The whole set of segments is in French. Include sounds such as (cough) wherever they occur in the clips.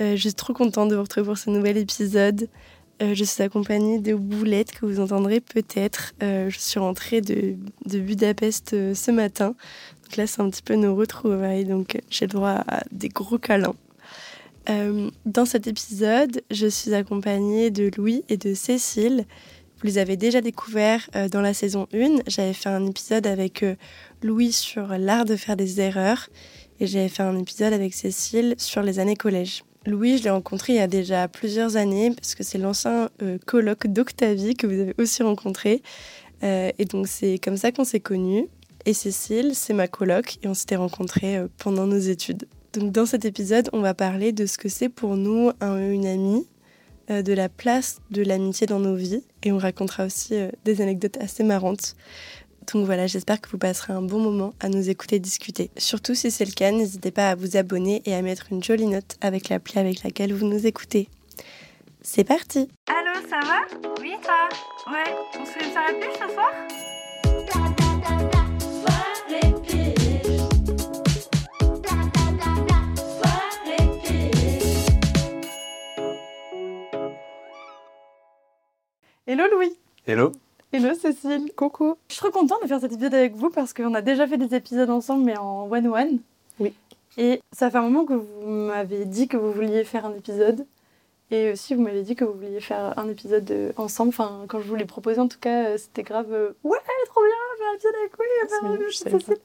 Euh, je suis trop contente de vous retrouver pour ce nouvel épisode. Euh, je suis accompagnée de Boulette que vous entendrez peut-être. Euh, je suis rentrée de, Budapest ce matin. Donc là, c'est un petit peu nos retrouvailles. Donc j'ai le droit à des gros câlins. Dans cet épisode, je suis accompagnée de Louis et de Cécile. Vous les avez déjà découverts dans la saison 1. J'avais fait un épisode avec Louis sur l'art de faire des erreurs et j'avais fait un épisode avec Cécile sur les années collège. Louis, je l'ai rencontré il y a déjà plusieurs années parce que c'est l'ancien euh, colloque d'Octavie que vous avez aussi rencontré. Euh, et donc c'est comme ça qu'on s'est connus. Et Cécile, c'est ma coloc et on s'était rencontrés euh, pendant nos études. Donc dans cet épisode, on va parler de ce que c'est pour nous un- une amie, euh, de la place de l'amitié dans nos vies et on racontera aussi des anecdotes assez marrantes. Donc voilà, j'espère que vous passerez un bon moment à nous écouter discuter. Surtout si c'est le cas, n'hésitez pas à vous abonner et à mettre une jolie note avec l'appli avec laquelle vous nous écoutez. C'est parti Allô, ça va? Oui, toi Ouais, on se fait une soirée puce ce soir? Hello Louis Hello. Hello Cécile Coucou Je suis trop contente de faire cet épisode avec vous parce qu'on a déjà fait des épisodes ensemble mais en one-one. Oui. Et ça fait un moment que vous m'avez dit que vous vouliez faire un épisode. Et aussi vous m'avez dit que vous vouliez faire un épisode ensemble. Enfin, quand je vous l'ai proposé en tout cas, euh, c'était grave... euh, ouais, trop bien, faire un épisode avec Louis, faire C'est un épisode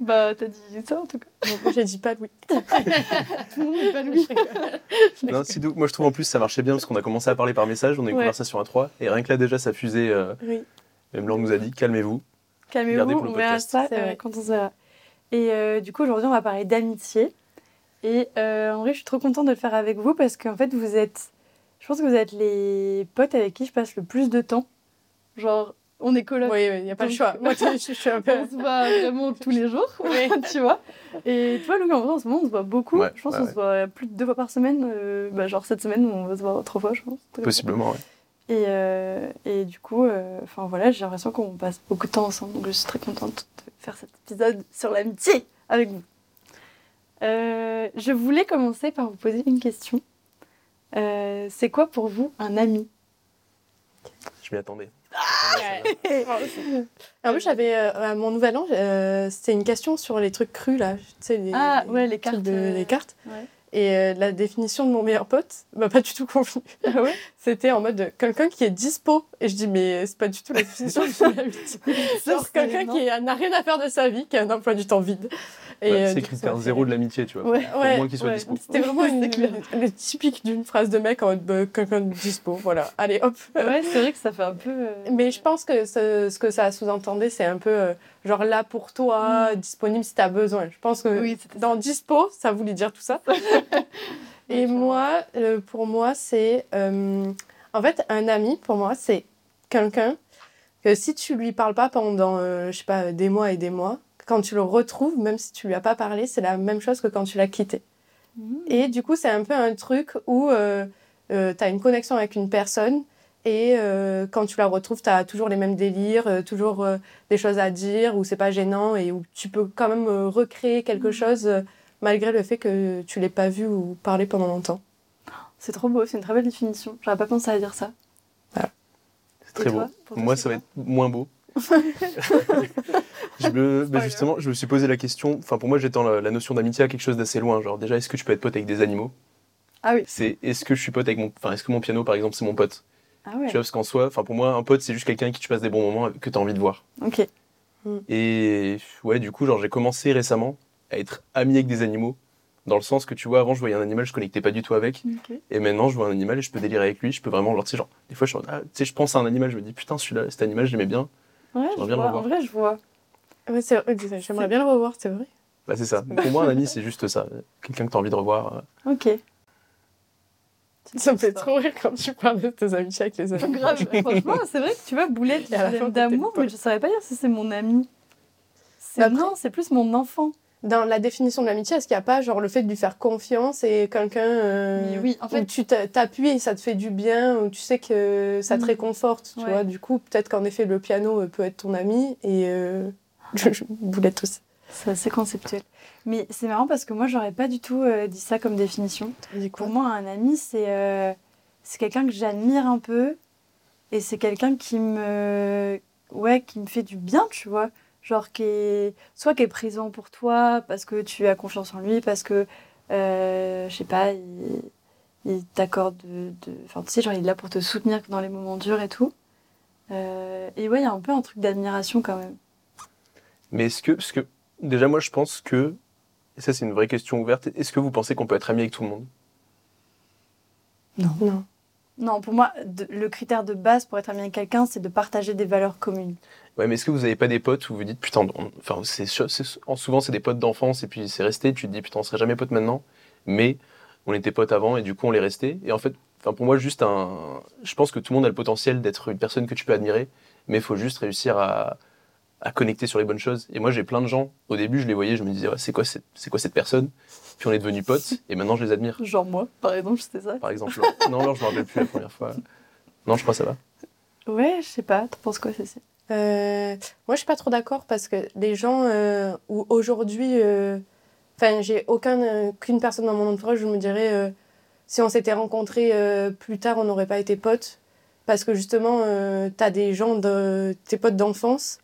bah, t'as dit ça en tout cas. Moi j'ai dit pas Louis. (laughs) Tout le monde n'est pas Louis. Non. Moi, je trouve en plus ça marchait bien parce qu'on a commencé à parler par message, on a eu une Ouais. conversation à trois, et rien que là déjà ça fusait. euh, Oui. même Laure nous a dit calmez-vous. Calmez-vous, pour le on verra ça euh, quand on se verra. Et euh, du coup, aujourd'hui, on va parler d'amitié. Et euh, en vrai, je suis trop contente de le faire avec vous parce qu'en fait, vous êtes. Je pense que vous êtes les potes avec qui je passe le plus de temps. Genre, on est coloc. Oui, il n'y a pas le choix. Moi je, je suis un (laughs) peu. On se voit vraiment tous les jours, (laughs) tu vois. Et toi, Louis, en vrai, en ce moment, on se voit beaucoup. Ouais, je pense qu'on ouais. se voit plus de deux fois par semaine. euh, bah, genre, cette semaine, on va se voir trois fois, je pense. Possiblement, ouais. Et, euh, et du coup, euh, enfin voilà, j'ai l'impression qu'on passe beaucoup de temps ensemble. Donc je suis très contente de faire cet épisode sur l'amitié avec vous. Euh, je voulais commencer par vous poser une question. Euh, c'est quoi pour vous un ami? Je m'y attendais. En plus, j'avais euh, à mon nouvel an, euh, c'était une question sur les trucs crus là. Tu sais, les, Ah, ouais, les cartes, de- euh, les cartes. ouais. Et euh, la définition de mon meilleur pote m'a pas du tout convenu. Ah ouais? (laughs) C'était en mode de quelqu'un qui est dispo. Et je dis, mais c'est pas du tout la définition de l'amitié. (laughs) Genre c'est- quelqu'un qui n'a rien à faire de sa vie, qui a un emploi du temps vide. Et, Ouais, euh, c'est critère zéro de l'amitié, tu vois. Ouais. Au Ouais, moins qu'il soit ouais. dispo. C'était vraiment une, une- une typique d'une phrase de mec en mode bah, quelqu'un de dispo. Voilà, allez hop. Ouais, c'est vrai que ça fait un peu. euh, Mais je pense que ce, ce que ça sous-entendait, c'est un peu euh, genre là pour toi, disponible si t'as besoin. Je pense que Mm. Oui, dans dispo, ça voulait dire tout ça. (laughs) Et moi, euh, pour moi, c'est. euh, en fait, un ami, pour moi, c'est quelqu'un que si tu lui parles pas pendant, euh, je sais pas, des mois et des mois, quand tu le retrouves, même si tu lui as pas parlé, c'est la même chose que quand tu l'as quitté. Mmh. Et du coup, c'est un peu un truc où euh, tu as une connexion avec une personne et quand tu la retrouves, tu as toujours les mêmes délires, toujours des choses à dire où c'est pas gênant et où tu peux quand même recréer quelque Mhm. chose malgré le fait que tu l'aies pas vu ou parlé pendant longtemps. C'est trop beau, c'est une très belle définition. J'aurais pas pensé à dire ça. C'est très beau. toi, toi, Moi, ça va être moins beau. (laughs) je me, bah, justement, je me suis posé la question. Enfin, pour moi, j'étends la, la notion d'amitié à quelque chose d'assez loin. Genre, déjà, est-ce que tu peux être pote avec des animaux? Ah oui. C'est est-ce que je suis pote avec mon, enfin, est-ce que mon piano, par exemple, c'est mon pote? Ah ouais. Tu vois, parce qu'en soi, enfin, pour moi, un pote, c'est juste quelqu'un avec qui tu passes des bons moments, que tu as envie de voir. Ok. Et ouais, du coup, genre, j'ai commencé récemment à être ami avec des animaux. Dans le sens que tu vois, avant, je voyais un animal, je connectais pas du tout avec. Et maintenant, je vois un animal et je peux délirer avec lui. Je peux vraiment, genre, tu sais, genre, des fois, je, ah, tu sais, je pense à un animal, je me dis, putain, celui-là, cet animal, je l'aimais bien. Ouais, je J'aimerais bien le vois. revoir. En vrai, je vois. Ouais, J'aimerais bien le revoir, c'est vrai. Bah, c'est ça. Pour moi, un ami, c'est juste ça. Quelqu'un que tu as envie de revoir. euh. Ok. Ça me fait trop rire quand tu parles de tes amitiés avec les animaux. Grave. Franchement, c'est vrai que tu vois, Boulette, fin, l'aime d'amour, mais je saurais pas dire si c'est mon ami. Bah, non, c'est plus mon enfant. Dans la définition de l'amitié, est-ce qu'il n'y a pas genre le fait de lui faire confiance et quelqu'un euh, oui, en fait- où tu t'a- t'appuies et ça te fait du bien, où tu sais que ça te Mm. réconforte, tu Ouais. vois? Du coup, peut-être qu'en effet, le piano euh, peut être ton ami et euh, (laughs) je, je boulette aussi. C'est assez conceptuel. Mais c'est marrant parce que moi, j'aurais pas du tout euh, dit ça comme définition. Pour moi, un ami, c'est c'est quelqu'un que j'admire un peu et c'est quelqu'un qui me ouais qui me fait du bien, tu vois? Genre qui est soit qui est présent pour toi parce que tu as confiance en lui, parce que euh, je sais pas, il, il t'accorde de, de- enfin tu sais genre il est là pour te soutenir dans les moments durs et tout. Euh, et ouais, il y a un peu un truc d'admiration quand même. Mais est-ce que, parce que, déjà, moi, je pense que, et ça, c'est une vraie question ouverte, est-ce que vous pensez qu'on peut être ami avec tout le monde? Non. Non, pour moi, le critère de base pour être ami avec quelqu'un, c'est de partager des valeurs communes. Ouais, mais est-ce que vous avez pas des potes où vous dites, putain, enfin, c'est, souvent, c'est des potes d'enfance et puis c'est resté, tu te dis, putain, on serait jamais potes maintenant, mais on était potes avant et du coup, on l'est resté. Et en fait, pour moi, juste un, je pense que tout le monde a le potentiel d'être une personne que tu peux admirer, mais il faut juste réussir à, à connecter sur les bonnes choses. Et moi, j'ai plein de gens, au début, je les voyais, je me disais, ouais, c'est quoi cette, c'est quoi cette personne? Puis on est devenus potes et maintenant, je les admire. Genre moi, par exemple, c'était ça? Par exemple, non, alors je me rappelle plus la première fois. Non, je crois que ça va. Ouais, je sais pas. T'en penses quoi, Cécile? Euh, moi, je suis pas trop d'accord parce que les gens euh, où aujourd'hui, euh, enfin, j'ai aucun, euh, qu'une personne dans mon entourage, je me dirais, euh, si on s'était rencontrés euh, plus tard, on n'aurait pas été potes. Parce que justement, euh, t'as des gens, de, tes potes d'enfance,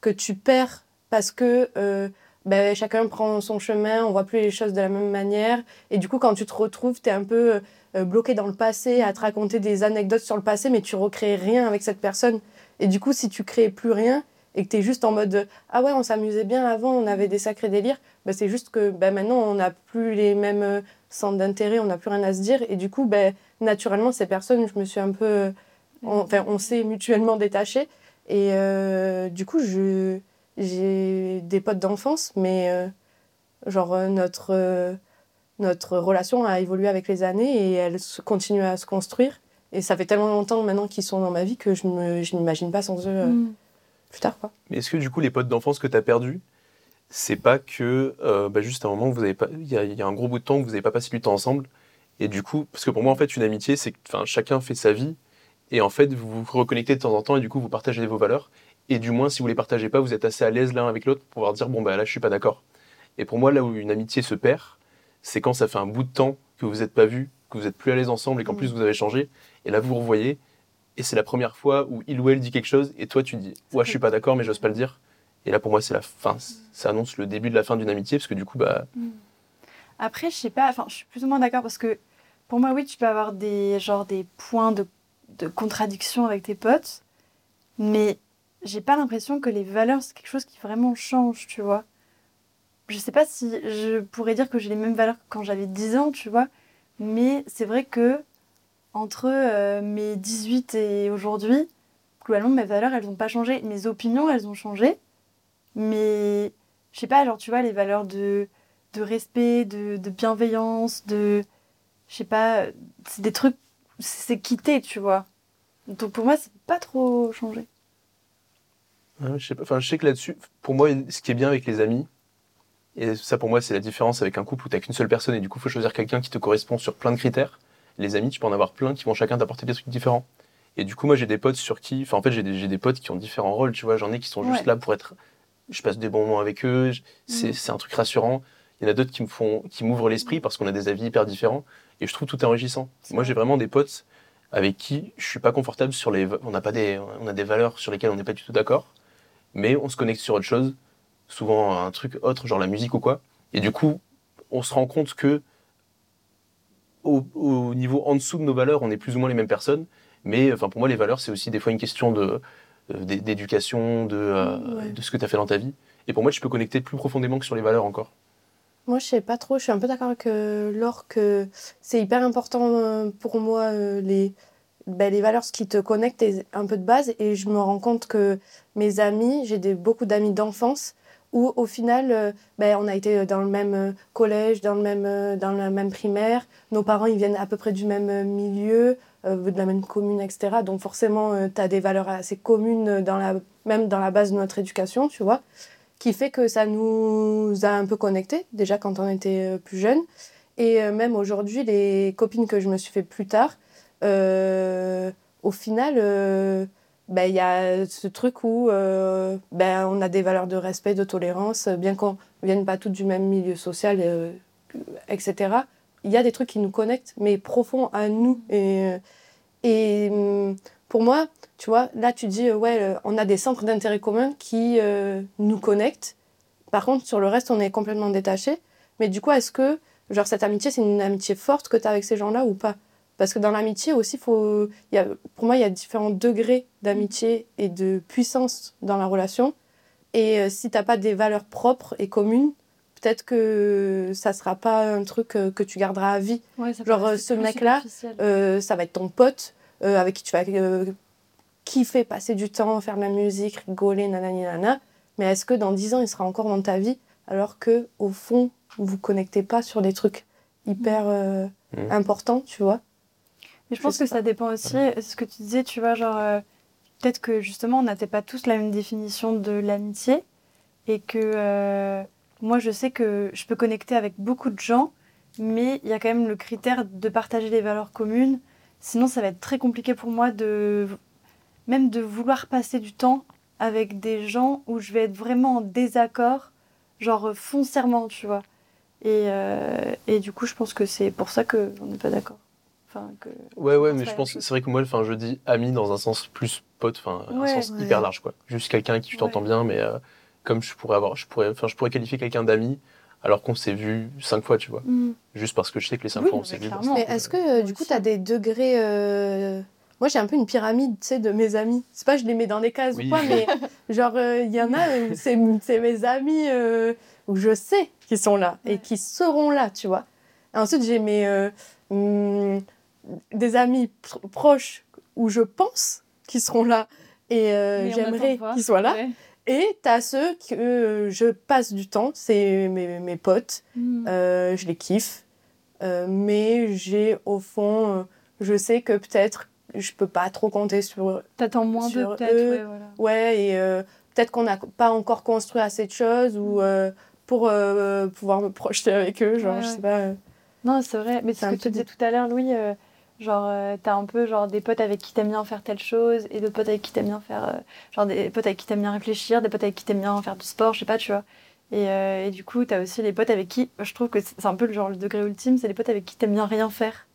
que tu perds parce que euh, ben, chacun prend son chemin, on voit plus les choses de la même manière. Et du coup, quand tu te retrouves, t'es un peu euh, bloqué dans le passé, à te raconter des anecdotes sur le passé, mais tu recrées rien avec cette personne. Et du coup, si tu crées plus rien et que tu es juste en mode ah ouais, on s'amusait bien avant, on avait des sacrés délires, bah, c'est juste que bah, maintenant on n'a plus les mêmes euh, centres d'intérêt, on n'a plus rien à se dire. Et du coup, bah, naturellement, ces personnes, je me suis un peu. Enfin, on s'est mutuellement détachés. Et euh, du coup, je, j'ai des potes d'enfance, mais euh, genre euh, notre, euh, notre relation a évolué avec les années et elle se- continue à se construire. Et ça fait tellement longtemps maintenant qu'ils sont dans ma vie que je ne je n'imagine pas sans eux euh, Mm. plus tard. Quoi. Mais est-ce que du coup, les potes d'enfance que tu as perdus, c'est pas que euh, bah, juste à un moment, vous avez pas, il y, y a un gros bout de temps que vous n'avez pas passé du temps ensemble, et du coup, parce que pour moi, en fait, une amitié, c'est que enfin, chacun fait sa vie, et en fait, vous vous reconnectez de temps en temps, et du coup, vous partagez vos valeurs, et du moins, si vous les partagez pas, vous êtes assez à l'aise l'un avec l'autre pour pouvoir dire, bon, bah là, je suis pas d'accord. Et pour moi, là où une amitié se perd, c'est quand ça fait un bout de temps que vous n'êtes pas vus, que vous êtes plus à l'aise ensemble, et qu'en Mm. plus, vous avez changé, et là, vous vous revoyez, et c'est la première fois où il ou elle dit quelque chose, et toi, tu dis, ouais, je suis pas d'accord, mais j'ose pas le dire. Et là, pour moi, c'est la fin. Ça annonce le début de la fin d'une amitié, parce que du coup, bah, Après, je sais pas, enfin, je suis plus ou moins d'accord parce que pour moi, oui, tu peux avoir des, genre, des points de, de contradiction avec tes potes, mais j'ai pas l'impression que les valeurs, c'est quelque chose qui vraiment change, tu vois. Je sais pas si je pourrais dire que j'ai les mêmes valeurs que quand j'avais 10 ans, tu vois, mais c'est vrai que entre euh, mes 18 et aujourd'hui, globalement, mes valeurs, elles n'ont pas changé. Mes opinions, elles ont changé, mais je sais pas, genre, tu vois, les valeurs de de respect, de, de bienveillance, de. Je sais pas, c'est des trucs. C'est quitté, tu vois. Donc pour moi, c'est pas trop changé. Ouais, je, sais pas, enfin, je sais que là-dessus, pour moi, ce qui est bien avec les amis, et ça pour moi c'est la différence avec un couple où t'as qu'une seule personne et du coup il faut choisir quelqu'un qui te correspond sur plein de critères. Les amis, tu peux en avoir plein qui vont chacun t'apporter des trucs différents. Et du coup moi j'ai des potes sur qui, enfin en fait j'ai des, des potes qui ont différents rôles, tu vois, j'en ai qui sont juste Ouais. là pour être, je passe des bons moments avec eux, c'est c'est un truc rassurant. Il y en a d'autres qui me font, qui m'ouvrent l'esprit parce qu'on a des avis hyper différents et je trouve tout enrichissant. Moi j'ai vraiment des potes avec qui je suis pas confortable sur les, on n'a pas des, on a des valeurs sur lesquelles on n'est pas du tout d'accord, mais on se connecte sur autre chose, souvent un truc autre genre la musique ou quoi. Et du coup, on se rend compte que au, au niveau en dessous de nos valeurs, on est plus ou moins les mêmes personnes. Mais enfin, pour moi, les valeurs, c'est aussi des fois une question de euh, d'é- d'éducation, de, euh, Ouais. de ce que tu as fait dans ta vie. Et pour moi, tu peux connecter plus profondément que sur les valeurs encore. Moi, je sais pas trop. Je suis un peu d'accord avec euh, Laure que c'est hyper important euh, pour moi euh, les, ben, les valeurs, ce qui te connecte est un peu de base. Et je me rends compte que mes amis, j'ai des, beaucoup d'amis d'enfance où au final, ben, on a été dans le même collège, dans le même, dans la même primaire. Nos parents, ils viennent à peu près du même milieu, de la même commune, etc. Donc forcément, tu as des valeurs assez communes, dans la, même dans la base de notre éducation, tu vois qui fait que ça nous a un peu connectés, déjà quand on était euh, plus jeunes. Et euh, même aujourd'hui, les copines que je me suis fait plus tard, euh, au final, ben, il y a ce truc où ben, on a des valeurs de respect, de tolérance, bien qu'on ne vienne pas toutes du même milieu social, etc. Il y a des trucs qui nous connectent, mais profonds à nous. Et, et hum, pour moi, tu vois, là, tu dis, euh, ouais, euh, on a des centres d'intérêt communs qui euh, nous connectent. Par contre, sur le reste, on est complètement détaché. Mais du coup, est-ce que, genre, cette amitié, c'est une amitié forte que tu as avec ces gens-là ou pas? Parce que dans l'amitié aussi, faut, y a, pour moi, il y a différents degrés d'amitié et de puissance dans la relation. Et si t'as pas des valeurs propres et communes, peut-être que ça sera pas un truc que tu garderas à vie. Ouais, ça peut Genre, ce mec-là, ça va être ton pote euh, avec qui tu vas euh, kiffer, passer du temps, faire de la musique, rigoler, nanani nana. Mais est-ce que dans 10 ans, il sera encore dans ta vie alors que au fond, vous vous connectez pas sur des trucs hyper euh, Mhm. importants, tu vois? Mais je pense que ça dépend aussi, ce que tu disais, tu vois, genre, euh, peut-être que justement, on n'avait pas tous la même définition de l'amitié, et que euh, moi, je sais que je peux connecter avec beaucoup de gens, mais il y a quand même le critère de partager des valeurs communes, sinon ça va être très compliqué pour moi de, même de vouloir passer du temps avec des gens où je vais être vraiment en désaccord, genre foncièrement, tu vois. Et, euh, et du coup, je pense que c'est pour ça qu'on n'est pas d'accord. Enfin, que... Ouais, ouais, mais je pense, c'est vrai que moi, enfin, je dis ami dans un sens plus pote, enfin, un sens Ouais. hyper large, quoi. Juste quelqu'un qui tu t'entends Ouais. bien, mais euh, comme je pourrais avoir, je pourrais, enfin, je pourrais qualifier quelqu'un d'ami alors qu'on s'est vu cinq fois, tu vois. Mm. Juste parce que je sais que les cinq Oui, fois on mais s'est vu. Mais est-ce que euh, du coup, tu as des degrés. euh, Moi, j'ai un peu une pyramide, tu sais, de mes amis. C'est pas je les mets dans des cases Oui. ou quoi, mais (laughs) genre, euh, il y en a, où c'est mes amis euh, où je sais qu'ils sont là et qui seront là, tu vois. Et ensuite, j'ai mes. euh, hum, des amis pr- proches où je pense qu'ils seront là et euh, j'aimerais pas. qu'ils soient là. Ouais. Et t'as ceux que je passe du temps, c'est mes, mes potes. Mm. Euh, je les kiffe. Euh, mais j'ai au fond, euh, je sais que peut-être je peux pas trop compter sur eux. T'attends moins d'eux, peut-être. eux. Ouais, voilà. Ouais, et peut-être qu'on n'a pas encore construit assez de choses ou pour pouvoir me projeter avec eux. Genre, Ouais, je ouais. sais pas. Non, c'est vrai. Mais C'est ce que tu disais tout à l'heure, Louis. Genre, euh, t'as un peu genre des potes avec qui t'aimes bien faire telle chose et d'autres potes avec qui t'aimes bien faire. euh, genre des potes avec qui t'aimes bien réfléchir, des potes avec qui t'aimes bien faire du sport, je sais pas, tu vois. Et, euh, et du coup, t'as aussi les potes avec qui. Je trouve que c'est un peu le genre le degré ultime, c'est les potes avec qui t'aimes bien rien faire.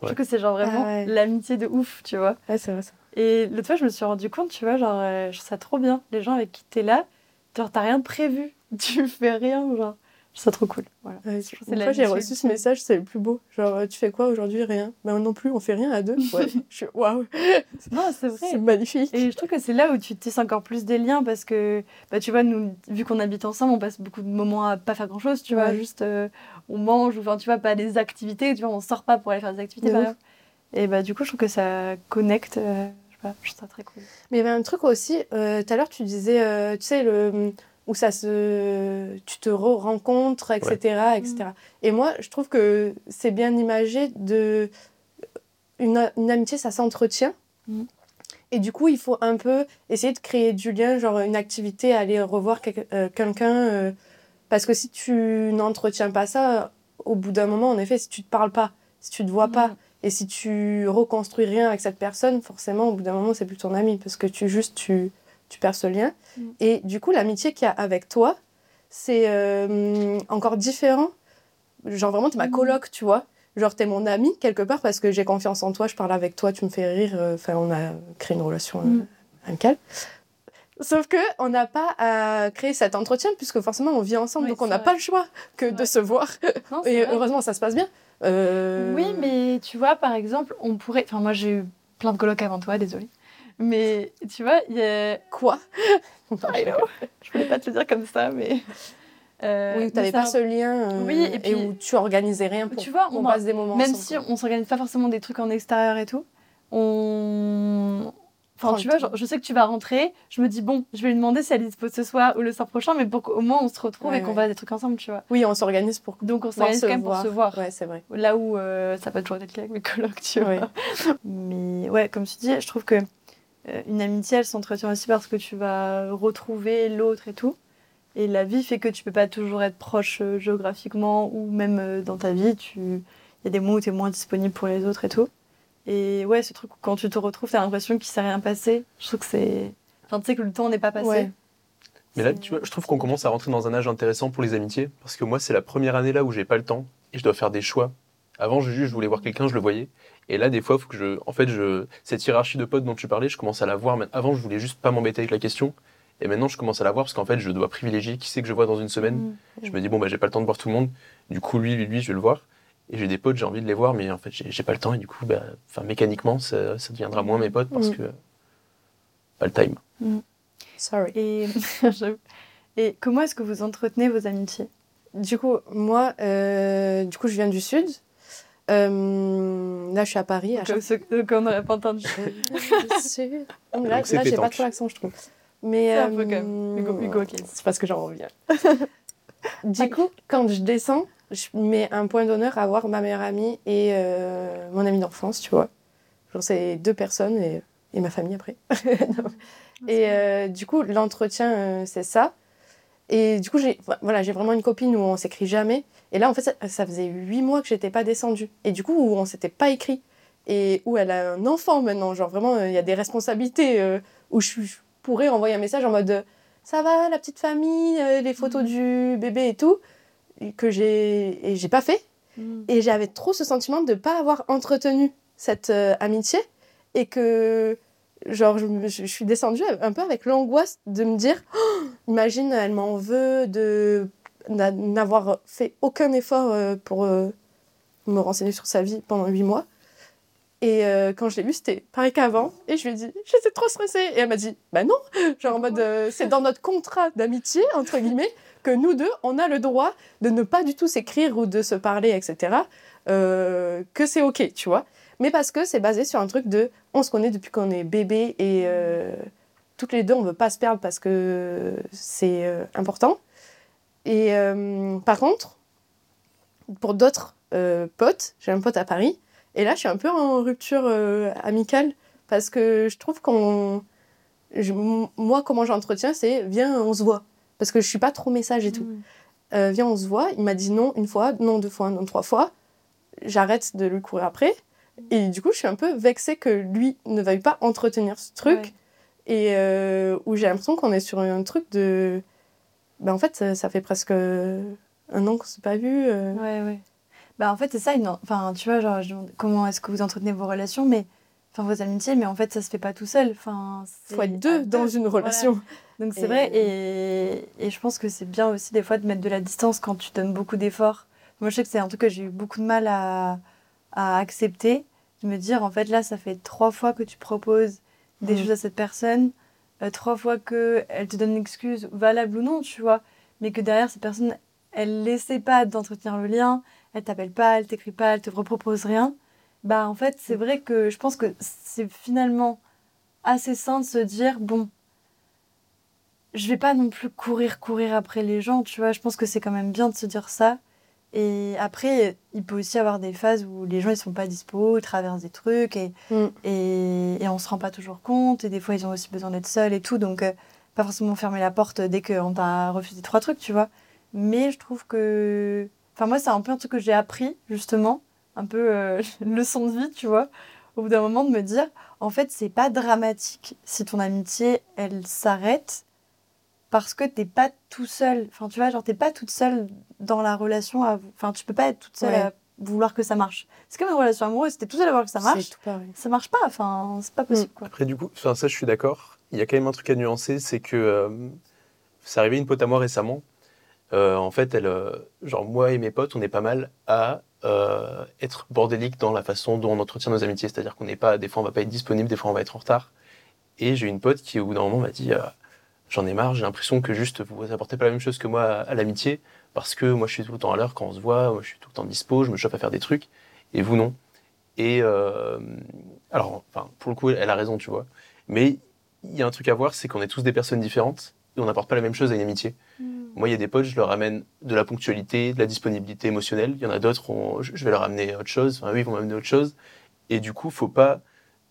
Je trouve que c'est genre vraiment Ah ouais. l'amitié de ouf, tu vois. Ouais, c'est vrai ça. Et l'autre fois, je me suis rendu compte, tu vois, genre, euh, je trouve ça trop bien. Les gens avec qui t'es là, genre, t'as rien prévu. (laughs) Tu fais rien, genre. Ça trop cool. Voilà. Ouais, c'est une fois, j'ai reçu ce message, c'est le plus beau. Genre, tu fais quoi aujourd'hui? Rien. Ben non plus, on fait rien à deux. Ouais. (laughs) je suis waouh, Non, c'est c'est vrai. magnifique. Et je trouve que c'est là où tu tisses encore plus des liens parce que, bah, tu vois, nous, vu qu'on habite ensemble, on passe beaucoup de moments à pas faire grand chose, tu vois, Ouais. juste euh, on mange ou, enfin, tu vois, pas des activités, tu vois, on sort pas pour aller faire des activités, par exemple. Et bah, du coup, je trouve que ça connecte, euh, je sais pas, je trouve ça très cool. Mais il y avait un truc aussi, euh, tout à l'heure tu disais, euh, tu sais, le, où ça se, tu te re- rencontres, etc. etc. Et moi, je trouve que c'est bien imagé de... Une, une amitié, ça s'entretient. Mm. Et du coup, il faut un peu essayer de créer du lien, genre une activité, aller revoir quel- euh, quelqu'un. euh, parce que si tu n'entretiens pas ça, au bout d'un moment, en effet, si tu te parles pas, si tu te vois pas, Mhm. et si tu reconstruis rien avec cette personne, forcément, au bout d'un moment, c'est plus ton ami, parce que tu juste, tu, tu perds ce lien. Mhm. Et du coup, l'amitié qu'il y a avec toi, c'est euh, encore différent. Genre vraiment, t'es ma Mhm. coloc, tu vois. Genre, t'es mon ami, quelque part, parce que j'ai confiance en toi, je parle avec toi, tu me fais rire. euh, Enfin, on a créé une relation euh, Mhm. amicale. Sauf que on n'a pas à créer cet entretien, puisque forcément, on vit ensemble, Oui, donc on n'a pas le choix que de se voir. Non, (laughs) Et vrai. heureusement, ça se passe bien. Euh, Oui, mais tu vois, par exemple, on pourrait. Enfin, moi, j'ai eu plein de colocs avant toi, désolée. Mais tu vois, il y a. Quoi? (laughs) I know. Je voulais pas te le dire comme ça, mais. euh, Oui, mais t'avais ça- pas ce lien. euh, Oui, et puis- où tu organisais rien pour Tu vois, on passe des moments Même si quoi. on s'organise pas forcément des trucs en extérieur et tout, on. Enfin, tu vois, genre, je sais que tu vas rentrer, je me dis, bon, je vais lui demander si elle est dispo ce soir ou le soir prochain, mais pour qu'au moins on se retrouve Ouais, et qu'on ouais. fasse des trucs ensemble, tu vois. Oui, on s'organise pour Donc on s'organise se quand même pour se voir. Ouais, c'est vrai. Là où euh, ça pas toujours été le cas avec mes colocs, tu vois. Ouais. Mais ouais, comme tu dis, je trouve que une amitié, elle s'entretient aussi parce que tu vas retrouver l'autre et tout. Et la vie fait que tu peux pas toujours être proche euh, géographiquement ou même euh, dans ta vie. Tu... Il y a des moments où tu es moins disponible pour les autres et tout. Et ouais, ce truc où quand tu te retrouves, tu as l'impression qu'il s'est rien passé. Je trouve que c'est. Enfin, tu sais que le temps n'est pas passé. Ouais. Mais là, C'est- tu vois, je trouve qu'on commence à rentrer dans un âge intéressant pour les amitiés, parce que moi, c'est la première année là où j'ai pas le temps et je dois faire des choix. Avant, je, je voulais voir quelqu'un, je le voyais. Et là, des fois, faut que je, en fait, je, cette hiérarchie de potes dont tu parlais, je commence à la voir. Mais Avant, je voulais juste pas m'embêter avec la question. Et maintenant, je commence à la voir parce qu'en fait, je dois privilégier qui c'est que je vois dans une semaine. Mm. Je me dis, bon, bah, j'ai pas le temps de voir tout le monde. Du coup, lui, lui, lui, je vais le voir. Et j'ai des potes, j'ai envie de les voir, mais en fait, j'ai pas le temps. Et du coup, bah, enfin, mécaniquement, ça, ça deviendra moins mes potes parce Mm. que pas le time. Sorry. Et, (laughs) j'avoue. et comment est-ce que vous entretenez vos amitiés? Du coup, moi, euh, du coup, je viens du sud. Euh, là, je suis à Paris. À Comme ceux qu'on n'aurait pas entendu. chaque-. (laughs) Donc là, là, j'ai pas trop l'accent, je trouve. Mais C'est un euh, peu comme Hugo, Hugo, ok. C'est parce que j'en reviens. (laughs) du coup, quand je descends, je mets un point d'honneur à voir ma meilleure amie et euh, mon ami d'enfance, tu vois. Genre, c'est deux personnes et, et ma famille après. (laughs) Non. Et euh, du coup, l'entretien, euh, c'est ça. Et du coup, j'ai voilà, j'ai vraiment une copine où on s'écrit jamais. Et là, en fait, ça, ça faisait huit mois que j'étais pas descendue. Et du coup, où on s'était pas écrit. Et où elle a un enfant maintenant. Genre, vraiment, euh, il y a des responsabilités euh, où je, je pourrais envoyer un message en mode Ça va, la petite famille, euh, les photos du bébé et tout? Que j'ai et j'ai pas fait. Mm. Et j'avais trop ce sentiment de ne pas avoir entretenu cette euh, amitié et que, genre, je, je- suis descendue un peu avec l'angoisse de me dire Oh, imagine, elle m'en veut de n'a- n'avoir fait aucun effort euh, pour euh, me renseigner sur sa vie pendant huit mois. Et euh, quand je l'ai vue, c'était pareil qu'avant. Et je lui ai dit, j'étais trop stressée. Et elle m'a dit, bah non, genre en mode, c'est dans notre contrat d'amitié, entre guillemets, que nous deux, on a le droit de ne pas du tout s'écrire ou de se parler, etc. que c'est ok, tu vois. Mais parce que c'est basé sur un truc de, on se connaît depuis qu'on est bébé et euh, toutes les deux, on veut pas se perdre parce que c'est euh, important. Et euh, par contre, pour d'autres potes, j'ai un pote à Paris, et là, je suis un peu en rupture amicale parce que je trouve qu'on. je- moi, comment j'entretiens, c'est viens, on se voit. Parce que je suis pas trop message et tout. Mm. Euh, viens, on se voit. Il m'a dit non une fois, non deux fois, non trois fois. J'arrête de lui courir après. Et du coup, je suis un peu vexée que lui ne veuille pas entretenir ce truc. Ouais. Et euh, où j'ai l'impression qu'on est sur un truc de. Ben, en fait, ça, ça fait presque un an qu'on s'est pas vu. euh. Ouais, ouais. Bah, en fait, c'est ça. Une... Enfin, tu vois, genre, je demande comment est-ce que vous entretenez vos relations, mais. Enfin, vos amitiés, mais en fait, ça se fait pas tout seul. Enfin, Il faut être deux dans une Voilà. relation. Donc, c'est Et- vrai. Et... et je pense que c'est bien aussi, des fois, de mettre de la distance quand tu donnes beaucoup d'efforts. Moi, je sais que c'est un truc que j'ai eu beaucoup de mal à, à accepter. De me dire, en fait, là, ça fait trois fois que tu proposes des Mm. choses à cette personne, euh, trois fois qu'elle te donne une excuse, valable ou non, tu vois. Mais que derrière, cette personne, elle n'essaie pas d'entretenir le lien, elle t'appelle pas, elle t'écrit pas, elle te repropose rien. Bah, en fait, c'est vrai que je pense que c'est finalement assez sain de se dire, bon, je vais pas non plus courir, courir après les gens, tu vois. Je pense que c'est quand même bien de se dire ça. Et après, il peut aussi y avoir des phases où les gens ils sont pas dispo, ils traversent des trucs et, Mm. et, et on se rend pas toujours compte. Et des fois, ils ont aussi besoin d'être seuls et tout. Donc, euh, pas forcément fermer la porte dès qu'on t'a refusé trois trucs, tu vois. Mais je trouve que. Enfin, moi, c'est un peu un truc que j'ai appris, justement. Un peu euh, (laughs) leçon de vie, tu vois. Au bout d'un moment, de me dire, en fait, c'est pas dramatique si ton amitié, elle s'arrête parce que t'es pas tout seul. Enfin, tu vois, genre, t'es pas toute seule dans la relation. À... Enfin, tu peux pas être toute seule Ouais. à vouloir que ça marche. C'est comme une relation amoureuse, t'es toute seule à vouloir que ça marche. Tout. Ça marche pas, enfin, c'est pas possible, quoi. Après, du coup, enfin, ça, je suis d'accord. Il y a quand même un truc à nuancer, c'est que euh, c'est arrivé une pote à moi récemment. Euh, en fait, elle, euh, genre moi et mes potes, on est pas mal à euh, être bordélique dans la façon dont on entretient nos amitiés. C'est-à-dire qu'on n'est pas, des fois, on va pas être disponible, des fois, on va être en retard. Et j'ai une pote qui, au bout d'un moment, m'a dit, euh, j'en ai marre, j'ai l'impression que juste vous apportez pas la même chose que moi à, l'amitié, parce que moi, je suis tout le temps à l'heure quand on se voit, moi, je suis tout le temps dispo, je me chauffe à faire des trucs, et vous non. Et euh, alors, enfin, pour le coup, elle a raison, tu vois. Mais il y a un truc à voir, c'est qu'on est tous des personnes différentes et on n'apporte pas la même chose à une amitié. Moi, il y a des potes, je leur amène de la ponctualité, de la disponibilité émotionnelle. Il y en a d'autres, on- je vais leur amener autre chose. Enfin, eux, ils vont m'amener autre chose. Et du coup, faut pas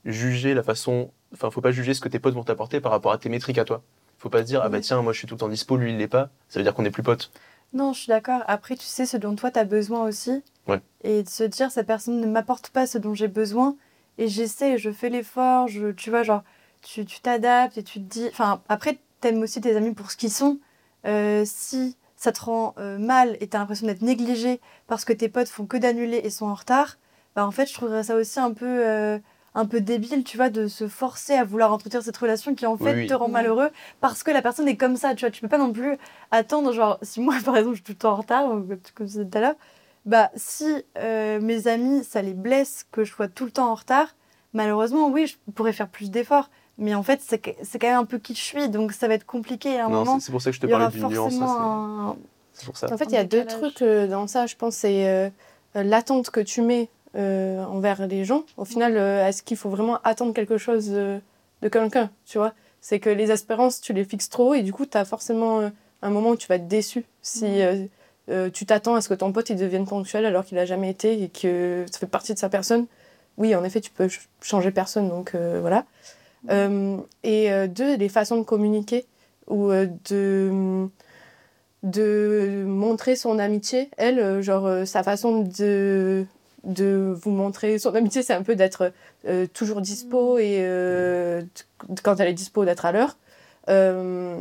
juger la façon, enfin, faut pas juger ce que tes potes vont t'apporter par rapport à tes métriques à toi. Faut pas se dire, ah bah tiens, moi je suis tout le temps dispo, lui il l'est pas. Ça veut dire qu'on est plus potes. Non, je suis d'accord. Après, tu sais ce dont toi, tu as besoin aussi. Ouais. Et de se dire, cette personne ne m'apporte pas ce dont j'ai besoin. Et j'essaie, je fais l'effort, je, tu vois, genre, tu tu t'adaptes et tu te dis. Enfin, après, t'aimes aussi tes amis pour ce qu'ils sont. Euh, si ça te rend euh, mal et t'as l'impression d'être négligé parce que tes potes font que d'annuler et sont en retard, bah en fait, je trouverais ça aussi un peu. euh, un peu débile, tu vois, de se forcer à vouloir entretenir cette relation qui en fait oui. te rend malheureux parce que la personne est comme ça, tu vois. Tu peux pas non plus attendre, genre, si moi (laughs) par exemple je suis tout le temps en retard, ou comme je disais tout à l'heure, bah si euh, mes amis ça les blesse que je sois tout le temps en retard, malheureusement oui, je pourrais faire plus d'efforts. Mais en fait, c'est quand même un peu qui je suis, donc ça va être compliqué à un Non, moment. c'est c'est pour ça que je te parlais d'une nuance. un... Pour ça. En fait, il y a deux trucs euh, dans ça, je pense. C'est euh, l'attente que tu mets euh, envers les gens. Au final, euh, est-ce qu'il faut vraiment attendre quelque chose euh, de quelqu'un, tu vois? C'est que les espérances, tu les fixes trop et du coup, tu as forcément un moment où tu vas être déçu si euh, tu t'attends à ce que ton pote il devienne ponctuel alors qu'il a jamais été et que ça fait partie de sa personne. Oui, en effet, tu peux ch- changer personne, donc voilà. Euh, et deux, les façons de communiquer ou de de montrer son amitié. Elle, genre, euh, sa façon de, de vous montrer son amitié, c'est un peu d'être euh, toujours dispo et euh, quand elle est dispo, d'être à l'heure. Euh,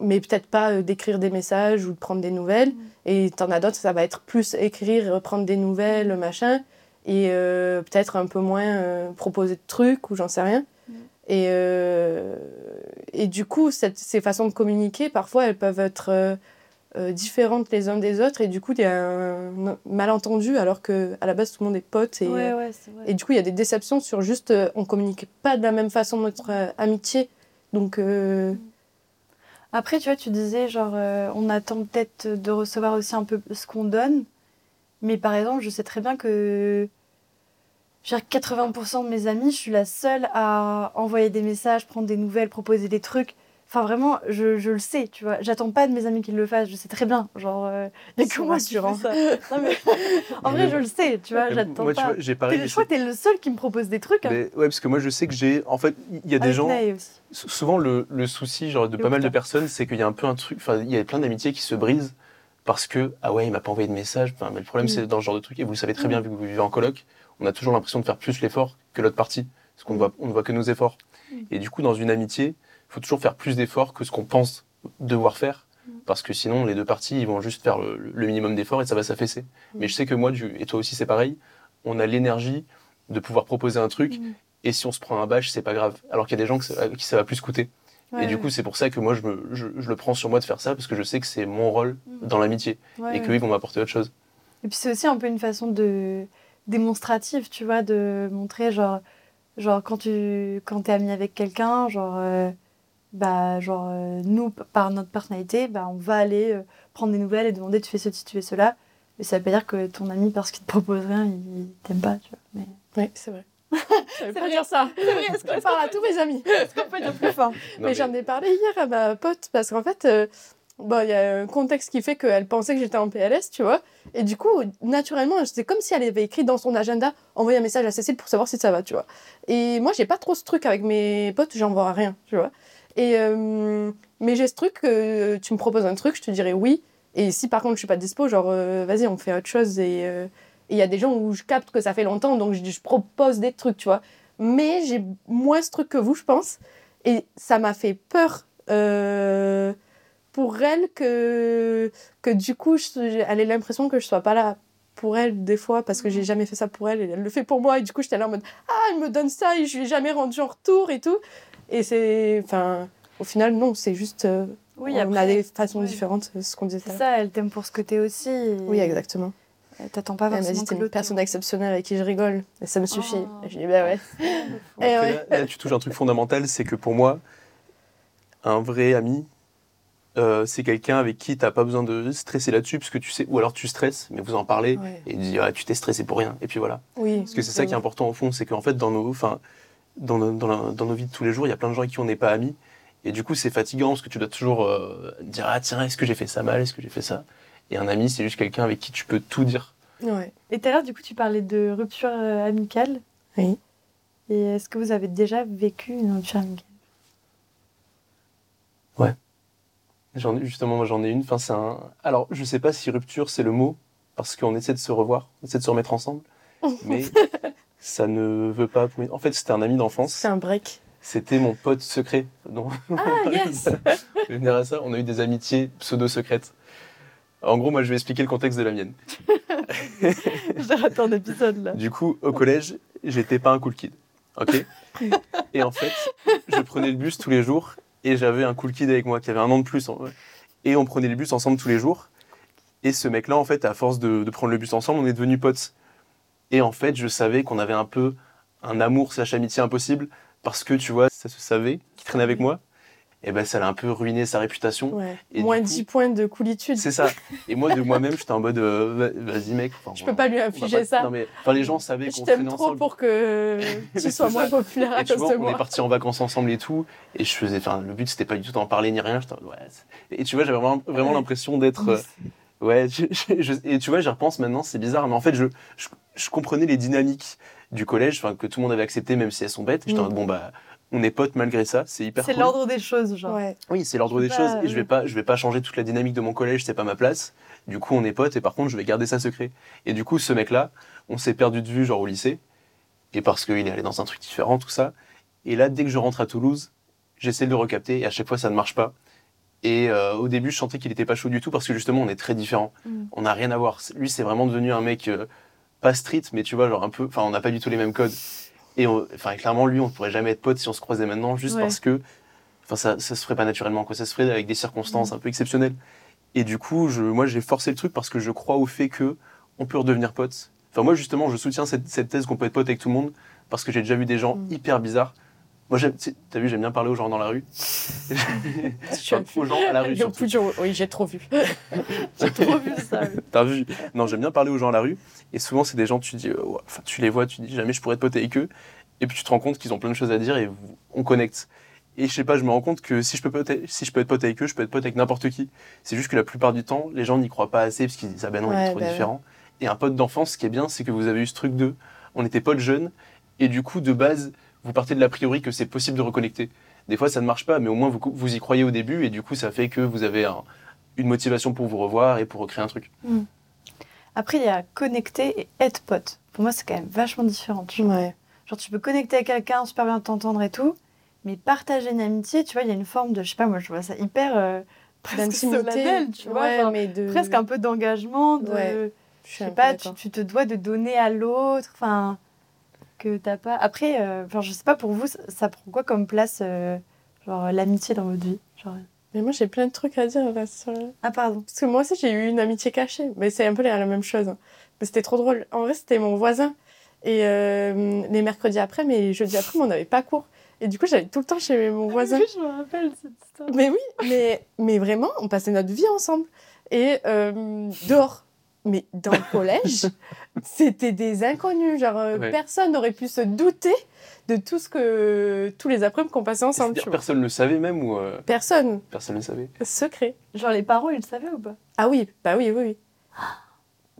mais peut-être pas d'écrire des messages ou de prendre des nouvelles. Et t'en as d'autres, ça va être plus écrire, prendre des nouvelles, machin. Et peut-être un peu moins proposer de trucs ou j'en sais rien. Et, et du coup, cette- ces façons de communiquer, parfois, elles peuvent être euh, différentes les uns des autres. Et du coup, il y a un malentendu alors que à la base, tout le monde est pote. Et, Ouais, euh, ouais, c'est vrai. et du coup, il y a des déceptions sur juste, euh, on communique pas de la même façon notre euh, amitié. Donc, Après, tu vois, tu disais, genre, on attend peut-être de recevoir aussi un peu ce qu'on donne. Mais par exemple, je sais très bien que je veux dire, 80% de mes amis, je suis la seule à envoyer des messages, prendre des nouvelles, proposer des trucs. Enfin, vraiment, je, je le sais, tu vois. J'attends pas de mes amis qu'ils le fassent, je sais très bien. Genre, euh, C'est comment tu ça Non, mais (laughs) en vrai, je le sais, tu vois, Mais j'attends moi, tu pas. vois, j'ai pareil. T'es- mais je crois c'est- que t'es le seul qui me propose des trucs. Hein. mais- ouais, parce que moi je sais que j'ai. En fait, il y a des Avec gens. Souvent, le, le souci genre, de pas mal de personnes, c'est qu'il y a un peu un truc. Enfin, il y a plein d'amitiés qui se brisent parce que, ah ouais, il m'a pas envoyé de message. Enfin, mais le problème, Mm. c'est dans ce genre de truc, et vous le savez très bien, vu que vous vivez en coloc, on a toujours l'impression de faire plus l'effort que l'autre partie. Parce qu'on ne voit, on ne voit que nos efforts. Et du coup, dans une amitié, faut toujours faire plus d'efforts que ce qu'on pense devoir faire. Parce que sinon, les deux parties, ils vont juste faire le, le minimum d'efforts et ça va s'affaisser. Mais je sais que moi, du- et toi aussi, c'est pareil, on a l'énergie de pouvoir proposer un truc. Et si on se prend un bâche, c'est pas grave. Alors qu'il y a des gens que à qui ça va plus coûter. Ouais, et du ouais. coup, c'est pour ça que moi, je, me, je, je le prends sur moi de faire ça, parce que je sais que c'est mon rôle dans l'amitié. Ouais, et ouais. qu'eux, ils vont m'apporter autre chose. Et puis c'est aussi un peu une façon de démonstrative, tu vois, de montrer genre, genre quand tu quand t'es ami avec quelqu'un, genre, euh, bah genre euh, nous par notre personnalité, bah on va aller euh, prendre des nouvelles et demander tu fais ceci, tu fais cela. Mais ça veut pas dire que ton ami parce qu'il te propose rien, il t'aime pas, tu vois. Mais oui, c'est vrai. (laughs) Je vais pas dire ça. Je parle à tous mes amis. (laughs) on peut dire plus fort? Non, mais, j'en ai parlé hier à ma pote parce qu'en fait, euh, bah, il y a un contexte qui fait qu'elle pensait que j'étais en PLS, tu vois. Et du coup, naturellement, c'est comme si elle avait écrit dans son agenda envoyer un message à Cécile pour savoir si ça va, tu vois. Et moi, j'ai pas trop ce truc avec mes potes, j'envoie rien, tu vois. Et, euh, mais j'ai ce truc que tu me proposes un truc, je te dirais oui. Et si par contre je suis pas dispo, genre euh, vas-y, on fait autre chose. Et euh, et il y a des gens où je capte que ça fait longtemps, donc je, je propose des trucs, tu vois. Mais j'ai moins ce truc que vous, je pense. Et ça m'a fait peur euh, pour elle que, que du coup, je- elle ait l'impression que je sois pas là pour elle des fois parce que j'ai jamais fait ça pour elle et elle le fait pour moi. Et du coup, j'étais là en mode Ah, elle me donne ça et je lui ai jamais rendu en retour et tout. Et c'est. Enfin, au final, non, c'est juste. euh, Oui, on a après, des façons ouais. différentes, euh, ce qu'on disait. C'est ça, elle t'aime pour ce que t'es aussi. et Oui, exactement. Elle t'attend pas Elle m'a dit forcément t'es une personne exceptionnelle avec qui je rigole. Et ça me suffit. Oh. Et je dis bah ouais. (laughs) Et Après, ouais. là, là, tu touches un truc fondamental, c'est que pour moi, un vrai ami, euh, c'est quelqu'un avec qui t'as pas besoin de stresser là-dessus, parce que tu sais, ou alors tu stresses, mais vous en parlez, Ouais. et tu dis, ah, tu t'es stressé pour rien, et puis voilà. Oui. Parce que c'est ça qui est important au fond, c'est qu'en fait, dans nos, enfin, dans, nos- dans, la- dans nos vies de tous les jours, il y a plein de gens avec qui on n'est pas amis, et du coup, c'est fatigant, parce que tu dois toujours euh, dire, ah tiens, est-ce que j'ai fait ça mal, est-ce que j'ai fait ça? Et un ami, c'est juste quelqu'un avec qui tu peux tout dire. Ouais. Et tout à l'heure, du coup, tu parlais de rupture euh, amicale. Oui. Et est-ce que vous avez déjà vécu une rupture amicale? J'en ai, justement, moi j'en ai une. Enfin, c'est un... Alors, je sais pas si rupture c'est le mot, parce qu'on essaie de se revoir, on essaie de se remettre ensemble, (laughs) mais (laughs) ça ne veut pas. En fait, c'était un ami d'enfance. C'est un break. C'était mon pote secret. (laughs) Non. Ah, (laughs) yes venir à ça. On a eu des amitiés pseudo-secrètes. En gros, moi, je vais expliquer le contexte de la mienne. (laughs) J'ai raté un épisode là. Du coup, au collège, j'étais pas un cool kid. Ok Et en fait, je prenais le bus tous les jours et j'avais un cool kid avec moi qui avait un an de plus. en- Et on prenait le bus ensemble tous les jours. Et ce mec-là, en fait, à force de, de prendre le bus ensemble, on est devenus potes. Et en fait, je savais qu'on avait un peu un amour slash amitié impossible parce que, tu vois, ça se savait qu'il traînait avec moi. Et ben, ça l'a un peu ruiné sa réputation. Ouais. Et Moins coup- 10 points de coolitude. C'est ça. Et moi, de (laughs) moi-même, j'étais en mode, euh, va- vas-y, mec. Enfin, Je peux pas lui infliger pas- ça. Non, mais enfin, les gens savaient Je qu'on t'aime traînait trop ensemble. pour que (laughs) tu sois moins populaire à cause de on est moi. partis en vacances ensemble et tout. Et je faisais, enfin, le but c'était pas du tout d'en parler ni rien. Ouais. Et tu vois, j'avais vraiment, vraiment Ouais. l'impression d'être. euh, ouais, je- je- je- et tu vois, j'y repense maintenant, c'est bizarre. Mais en fait, je, je, je comprenais les dynamiques du collège, que tout le monde avait accepté, même si elles sont bêtes. Et J'étais en Mm. mode, bon, bah, on est potes malgré ça, c'est hyper C'est cool. l'ordre des choses, genre. Ouais. Oui, c'est l'ordre des peux choses pas, et je vais oui. pas, je vais pas changer toute la dynamique de mon collège, c'est pas ma place. Du coup, on est potes et par contre, je vais garder ça secret. Et du coup, ce mec-là, on s'est perdu de vue genre au lycée et parce qu'il est allé dans un truc différent, tout ça. Et là, dès que je rentre à Toulouse, j'essaie de le recapter et à chaque fois, ça ne marche pas. Et euh, au début, je sentais qu'il était pas chaud du tout parce que justement, on est très différents. Mm. On n'a rien à voir. Lui, c'est vraiment devenu un mec euh, pas street, mais tu vois, genre un peu. Enfin, on n'a pas du tout les mêmes codes. Et enfin, clairement, lui, on pourrait jamais être potes si on se croisait maintenant, juste Ouais. parce que enfin ça, ça se ferait pas naturellement quoi ça se ferait avec des circonstances un peu exceptionnelles et du coup je, moi j'ai forcé le truc parce que je crois au fait que on peut redevenir potes enfin moi justement je soutiens cette, cette thèse qu'on peut être pote avec tout le monde parce que j'ai déjà vu des gens Mm. hyper bizarres moi t'as vu j'aime bien parler aux gens dans la rue (laughs) Enfin, (laughs) aux gens à la rue (laughs) surtout. Oui, j'ai trop vu. J'ai trop vu ça. oui. T'as vu? Non, j'aime bien parler aux gens à la rue. Et souvent, c'est des gens, tu dis, euh, ouais, enfin, tu les vois, tu dis jamais je pourrais être pote avec eux. Et puis tu te rends compte qu'ils ont plein de choses à dire et on connecte. Et je sais pas, je me rends compte que si je peux, pote- si je peux être pote avec eux, je peux être pote avec n'importe qui. C'est juste que la plupart du temps, les gens n'y croient pas assez parce qu'ils disent, ah ben non, il Ouais, est trop bah ouais. différent. Et un pote d'enfance, ce qui est bien, c'est que vous avez eu ce truc de, on était potes jeunes. Et du coup, de base, vous partez de l'a priori que c'est possible de reconnecter. Des fois, ça ne marche pas, mais au moins, vous, vous y croyez au début. Et du coup, ça fait que vous avez un- une motivation pour vous revoir et pour recréer un truc. Après, il y a connecter et être pote. Pour moi, c'est quand même vachement différent. tu vois. Ouais. Genre, tu peux connecter avec quelqu'un, super bien t'entendre et tout, mais partager une amitié, tu vois, il y a une forme de, je sais pas, moi, je vois ça hyper euh, presque D'intimité. solennel, tu vois, Ouais, mais de... presque un peu d'engagement, de, Ouais, Je sais pas, tu, tu te dois de donner à l'autre, enfin, que t'as pas. Après, euh, enfin, je sais pas pour vous, ça, ça prend quoi comme place, euh, genre l'amitié dans votre vie, genre? Mais moi, j'ai plein de trucs à dire là sur... Ah pardon. Parce que moi aussi, j'ai eu une amitié cachée. Mais c'est un peu la même chose. hein. Mais c'était trop drôle. En vrai, c'était mon voisin. Et euh, les mercredis après, mais les jeudis après, on n'avait pas cours. Et du coup, j'allais tout le temps chez mon voisin. Oui, je me rappelle cette histoire. Mais oui, mais, mais vraiment, on passait notre vie ensemble. Et euh, dehors. Mais dans le collège, (laughs) c'était des inconnus. Genre, euh, Ouais. personne n'aurait pu se douter de tout ce que. tous les après-midi qu'on passait ensemble. Tu personne ne le savait même ou euh, Personne. personne ne le savait Secret. Genre, les parents, ils le savaient ou pas? Ah oui, bah oui, oui, oui. (gasps)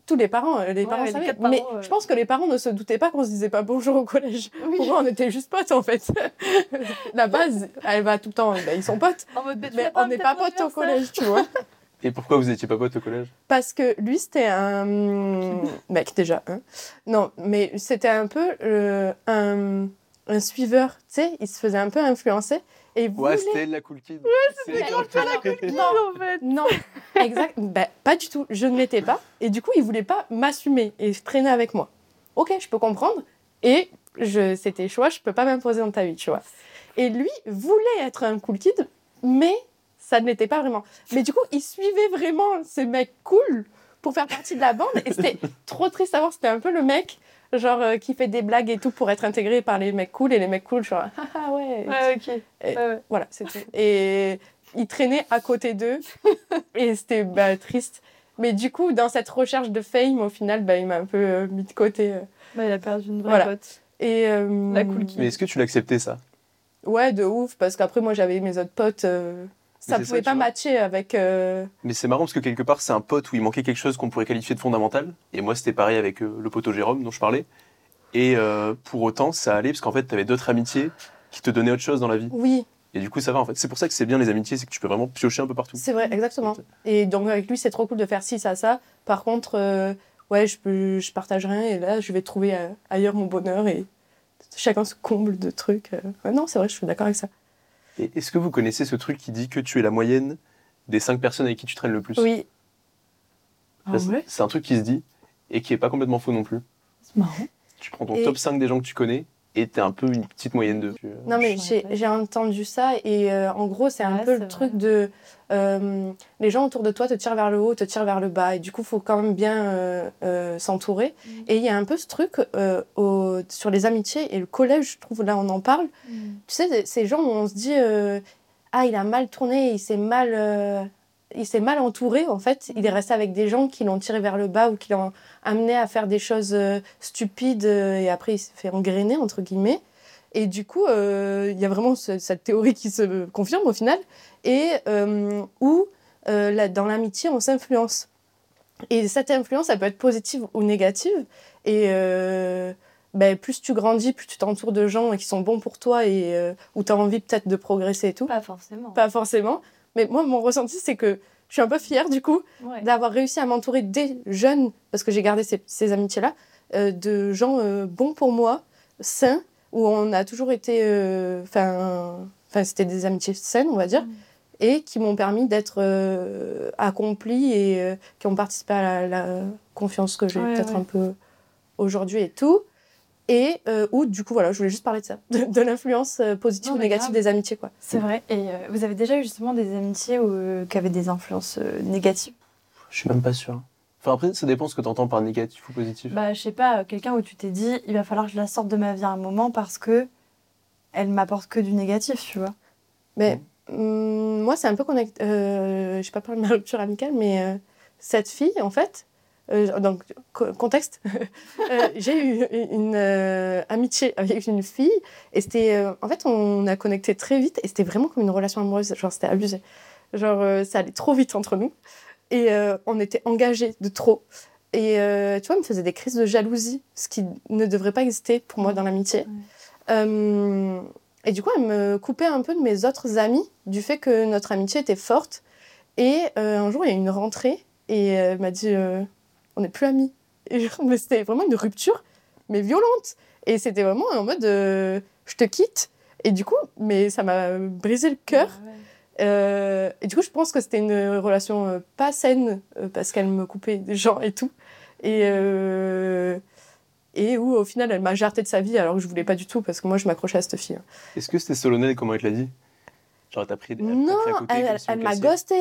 Tous les parents, euh, les Ouais, parents les savaient. parents, mais je pense que les parents ne se doutaient pas qu'on se disait pas bonjour au collège. (laughs) Pour eux, on était juste potes en fait. (laughs) La base, elle va tout le temps, bah, ils sont potes. En mode, tu Mais on n'est pas potes au collège, tu vois. Et pourquoi vous étiez pas potes au collège? Parce que lui, c'était un (laughs) mec déjà. Hein. Non, mais c'était un peu euh, un, un suiveur, tu sais, il se faisait un peu influencer. Et il Ouais, c'était la cool kid. Ouais, c'est elle, Non, en fait. non, exact. Bah, pas du tout. Je ne l'étais pas. Et du coup, il voulait pas m'assumer et traîner avec moi. Ok, je peux comprendre. Et je, c'était choix, je peux pas m'imposer dans ta vie, tu vois. Et lui voulait être un cool kid, mais ça ne l'était pas vraiment. Mais du coup, il suivait vraiment ces mecs cool pour faire partie de la bande. Et c'était (laughs) trop triste à voir. C'était un peu le mec, genre, euh, qui fait des blagues et tout pour être intégré par les mecs cool. Et les mecs cool, genre, ah ah ouais. Ouais, ok. Et- Ouais, ouais. Voilà, c'est tout. Et il traînait à côté d'eux. (laughs) et c'était bah, triste. Mais du coup, dans cette recherche de fame, au final, bah, il m'a un peu euh, mis de côté. euh. Bah, il a perdu une vraie Voilà. pote. Et, euh, La cool kid. Mais est-ce que tu l'acceptais ça? Ouais, de ouf, parce qu'après, moi, j'avais mes autres potes. Ça ça, pouvait pas matcher avec. euh, Mais c'est marrant parce que quelque part, c'est un pote où il manquait quelque chose qu'on pourrait qualifier de fondamental. Et moi, c'était pareil avec euh, le poteau Jérôme dont je parlais. Et euh, pour autant, ça allait parce qu'en fait, tu avais d'autres amitiés qui te donnaient autre chose dans la vie. Oui, Et du coup, ça va en fait. C'est pour ça que c'est bien les amitiés, c'est que tu peux vraiment piocher un peu partout. c'est vrai, exactement. Et donc, avec lui, c'est trop cool de faire ci, ça, ça. Par contre, euh, ouais, je, peux, je partage rien. Et là, je vais trouver ailleurs mon bonheur. Et chacun se comble de trucs. Ouais, non, c'est vrai, je suis d'accord avec ça. Et est-ce que vous connaissez ce truc qui dit que tu es la moyenne des cinq personnes avec qui tu traînes le plus? Oui, Ah ouais? C'est un truc qui se dit et qui est pas complètement faux non plus. C'est marrant. Tu prends ton Et- top 5 des gens que tu connais et t'es un peu une petite moyenne. Tu- Non, mais j'ai entendu ça et euh, en gros, c'est un Ouais, peu le vrai. truc de. euh, les gens autour de toi te tirent vers le haut, te tirent vers le bas et du coup, il faut quand même bien euh, euh, s'entourer. Mm. Et il y a un peu ce truc euh, au- sur les amitiés et le collège, je trouve, là, on en parle. Mm. Tu sais, ces gens où on se dit euh, Ah, il a mal tourné, il s'est mal. Il s'est mal entouré, en fait. Il est resté avec des gens qui l'ont tiré vers le bas ou qui l'ont amené à faire des choses euh, stupides euh, et après il s'est fait engrainer, entre guillemets. Et du coup, euh, il y a vraiment ce- cette théorie qui se confirme au final, et où là, dans l'amitié, on s'influence. Et cette influence, elle peut être positive ou négative. Et ben, plus tu grandis, plus tu t'entoures de gens qui sont bons pour toi et euh, où tu as envie peut-être de progresser et tout. Pas forcément. Pas forcément. Mais moi, mon ressenti, c'est que je suis un peu fière du coup Ouais. d'avoir réussi à m'entourer des jeunes, parce que j'ai gardé ces, ces amitiés-là, euh, de gens euh, bons pour moi, sains, où on a toujours été. euh, Enfin, c'était des amitiés saines, on va dire, Mm. et qui m'ont permis d'être accomplie et qui ont participé à la, la confiance que j'ai Ouais, peut-être ouais. un peu aujourd'hui et tout. Et euh, où, du coup, voilà, je voulais juste parler de ça, (laughs) de, de l'influence euh, positive Non, ou négative grave. des amitiés, quoi. C'est vrai. Et euh, vous avez déjà eu justement des amitiés où, euh, qui avaient des influences euh, négatives? Je suis même pas sûr. Enfin après, ça dépend ce que tu entends par négatif ou positif. Bah, je sais pas, quelqu'un où tu t'es dit, il va falloir que je la sorte de ma vie à un moment parce que elle m'apporte que du négatif, tu vois. Mais hum, moi, c'est un peu connecté. Euh, je sais pas parler de ma rupture amicale, mais euh, cette fille, en fait, euh, donc co- contexte, (laughs) euh, j'ai eu une euh, amitié avec une fille et c'était, euh, en fait, on a connecté très vite et c'était vraiment comme une relation amoureuse. Genre, c'était abusé. Genre, ça allait trop vite entre nous et on était engagés de trop. Et tu vois, elle me faisait des crises de jalousie, ce qui ne devrait pas exister pour moi dans l'amitié. Et du coup, elle me coupait un peu de mes autres amis du fait que notre amitié était forte. Et un jour, il y a eu une rentrée et elle m'a dit On n'est plus amis. Et genre, mais c'était vraiment une rupture, mais violente. Et c'était vraiment en mode euh, Je te quitte. Et du coup, mais ça m'a brisé le cœur. Euh, et du coup, je pense que c'était une relation euh, pas saine euh, parce qu'elle me coupait des gens et tout. Et, euh, et où au final, elle m'a jarté de sa vie alors que je voulais pas du tout parce que moi, je m'accrochais à cette fille. Est-ce que c'était solennel comment elle te l'a dit? Genre t'as pris des. Non, pris à côté elle, elle- m'a ghosté.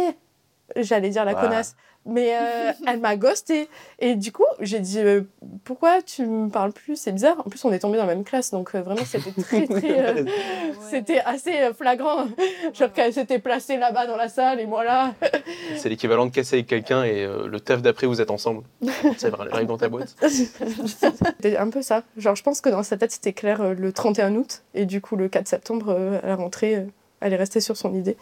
J'allais dire la Voilà. connasse, mais euh, (laughs) elle m'a ghosté. Et du coup, j'ai dit euh, pourquoi tu me parles plus? C'est bizarre. En plus, on est tombé dans la même classe, donc euh, vraiment, c'était très, (laughs) très. euh, C'était assez flagrant. Genre qu'elle s'était placée là-bas dans la salle et moi là. (laughs) C'est l'équivalent de casser avec quelqu'un et euh, le taf d'après, vous êtes ensemble. Ça arrive dans ta boîte. C'était un peu ça. Genre, je pense que dans sa tête, c'était clair euh, le 31 août. Et du coup, le 4 septembre, euh, à la rentrée, euh, elle est restée sur son idée.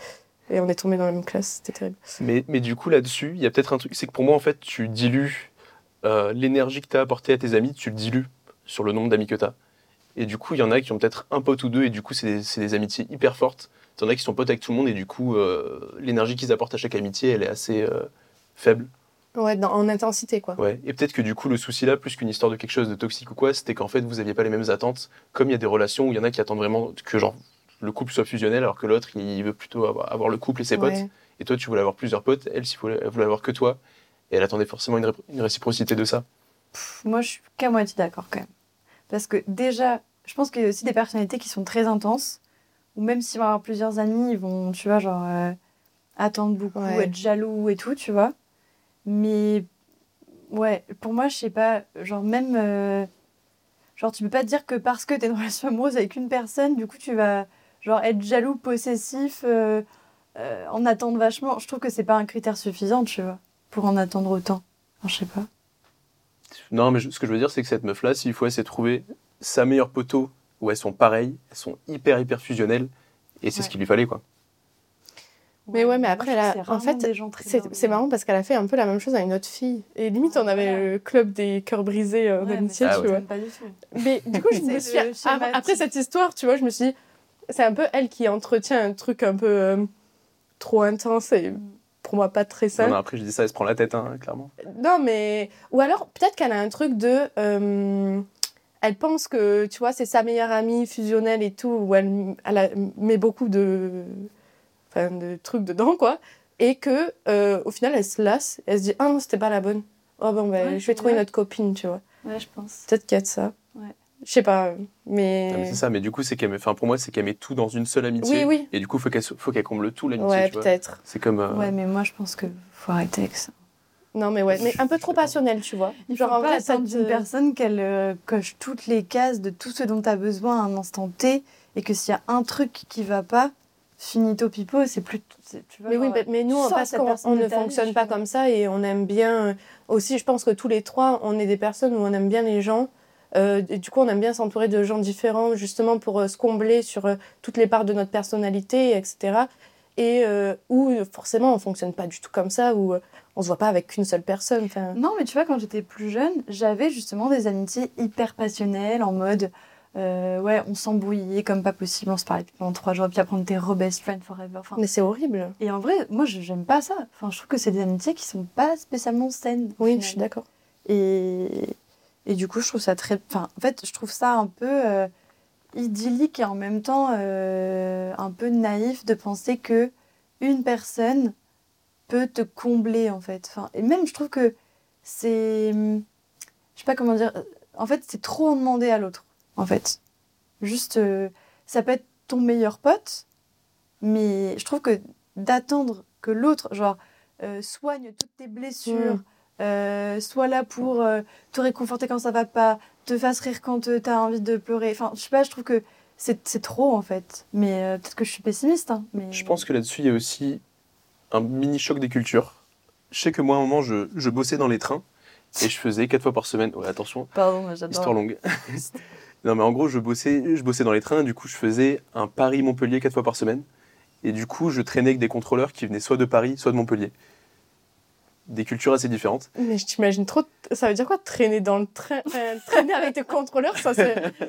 Et on est tombé dans la même classe. C'était terrible. Mais, mais du coup, là-dessus, il y a peut-être un truc. C'est que pour moi, en fait, tu dilues euh, l'énergie que tu as apportée à tes amis, tu le dilues sur le nombre d'amis que tu as. Et du coup, il y en a qui ont peut-être un pote ou deux, et du coup, c'est des, des amitiés hyper fortes. Il y en a qui sont potes avec tout le monde, et du coup, euh, l'énergie qu'ils apportent à chaque amitié, elle est assez euh, faible. Ouais, dans- en intensité, quoi. Ouais. Et peut-être que du coup, le souci là, plus qu'une histoire de quelque chose de toxique ou quoi, c'était qu'en fait, vous n'aviez pas les mêmes attentes. Comme il y a des relations où il y en a qui attendent vraiment que genre le couple soit fusionnel, alors que l'autre, il veut plutôt avoir, avoir le couple et ses potes. Ouais. Et toi, tu voulais avoir plusieurs potes, elle, s'il voulait- elle voulait avoir que toi. Et elle attendait forcément une, ré- une réciprocité de ça. Pff, Moi, je suis qu'à moitié d'accord quand même. Parce que déjà, je pense qu'il y a aussi des personnalités qui sont très intenses, ou même s'ils vont avoir plusieurs amis, ils vont, tu vois, genre, euh, attendre beaucoup, Ouais. être jaloux et tout, tu vois. Mais, ouais, pour moi, je sais pas, genre, même. euh, genre, tu peux pas te dire que parce que t'es une relation (laughs) amoureuse avec une personne, du coup, tu vas, genre, être jaloux, possessif, euh, euh, en attendre vachement. Je trouve que c'est pas un critère suffisant, tu vois, pour en attendre autant. Enfin, je sais pas. Non, mais je- ce que je veux dire, c'est que cette meuf-là, s'il faut essayer de trouver sa meilleure poteau, où elles sont pareilles, elles sont hyper, hyper fusionnelles, et c'est ce qu'il lui fallait, quoi. Mais ouais, mais après, là, en fait, C'est marrant parce qu'elle a fait un peu la même chose à une autre fille. Et limite, on avait le club des cœurs brisés euh, Ouais, d'amitié, Ah tu ouais. vois. j'aime pas du tout. Mais du coup, je (laughs) me suis. ah. Après cette histoire, tu vois, je me suis dit, c'est un peu elle qui entretient un truc un peu euh, trop intense et pour moi pas très sain. non, après, je dis ça, elle se prend la tête, hein, clairement. Non, mais. Ou alors, peut-être qu'elle a un truc de. euh, Elle pense que, tu vois, c'est sa meilleure amie fusionnelle et tout, où elle, elle a- met beaucoup de. Enfin, de trucs dedans, quoi. Et que, euh, au final, elle se lasse. Elle se dit, ah non, c'était pas la bonne. Oh, bon, ben, Ouais, je vais trouver ouais. une autre copine, tu vois. Ouais, je pense. Peut-être qu'il y a de ça. Je sais pas, Non, mais. mais c'est ça, mais du coup, c'est qu'elle met, enfin, pour moi, c'est qu'elle met tout dans une seule amitié. Oui, oui. Et du coup, faut qu'elle, faut qu'elle comble tout, l'amitié, Ouais, tu vois. peut-être. C'est comme. euh, Ouais, mais moi, je pense que faut arrêter avec ça. Non, mais ouais, mais un peu trop passionnel, tu vois. Il Genre, faut en pas vrai, ça attendre te- d'une personne qu'elle euh, coche toutes les cases de tout ce dont tu as besoin à un instant T et que s'il y a un truc qui va pas, finito pipo, c'est plus. c'est- Tu vois, Mais oui, genre, mais, mais nous, parce on de ne fonctionne pas comme ça et on aime bien. euh, Aussi, je pense que tous les trois, on est des personnes où on aime bien les gens. Euh, et du coup, on aime bien s'entourer de gens différents, justement pour euh, se combler sur euh, toutes les parts de notre personnalité, etc. Et où forcément, on fonctionne pas du tout comme ça, où on se voit pas avec qu'une seule personne. Non, mais tu vois, quand j'étais plus jeune, j'avais justement des amitiés hyper passionnelles en mode. ouais, on s'embrouillait comme pas possible, on se parlait pendant trois jours, puis après on était re-best friend forever. Enfin, mais c'est horrible. Et en vrai, moi, je- j'aime pas ça. Enfin, je trouve que c'est des amitiés qui sont pas spécialement saines. Oui, je suis d'accord. Et, et du coup, je trouve ça très. En fait, je trouve ça un peu euh, idyllique et en même temps euh, un peu naïf de penser que une personne peut te combler, en fait. Enfin, et même, je trouve que c'est. Je sais pas comment dire. En fait, c'est trop en demander à l'autre, en fait. Juste, euh, ça peut être ton meilleur pote, mais je trouve que d'attendre que l'autre, genre, soigne toutes tes blessures, Mm. Euh, soit là pour euh, te réconforter quand ça va pas, te fasse rire quand tu as envie de pleurer. Enfin, je sais pas, je trouve que c'est c'est trop en fait. Mais euh, peut-être que je suis pessimiste. hein, mais... Je pense que là-dessus, il y a aussi un mini choc des cultures. Je sais que moi, à un moment, je, je bossais dans les trains et je faisais quatre fois par semaine. Ouais, attention, Pardon, j'adore. histoire longue. (laughs) non, mais en gros, je bossais, je bossais dans les trains. Du coup, je faisais un Paris-Montpellier quatre fois par semaine. Et du coup, je traînais avec des contrôleurs qui venaient soit de Paris, soit de Montpellier. Des cultures assez différentes. Mais je t'imagine trop. Ça veut dire quoi traîner dans le train euh, Traîner avec tes contrôleurs, ça se,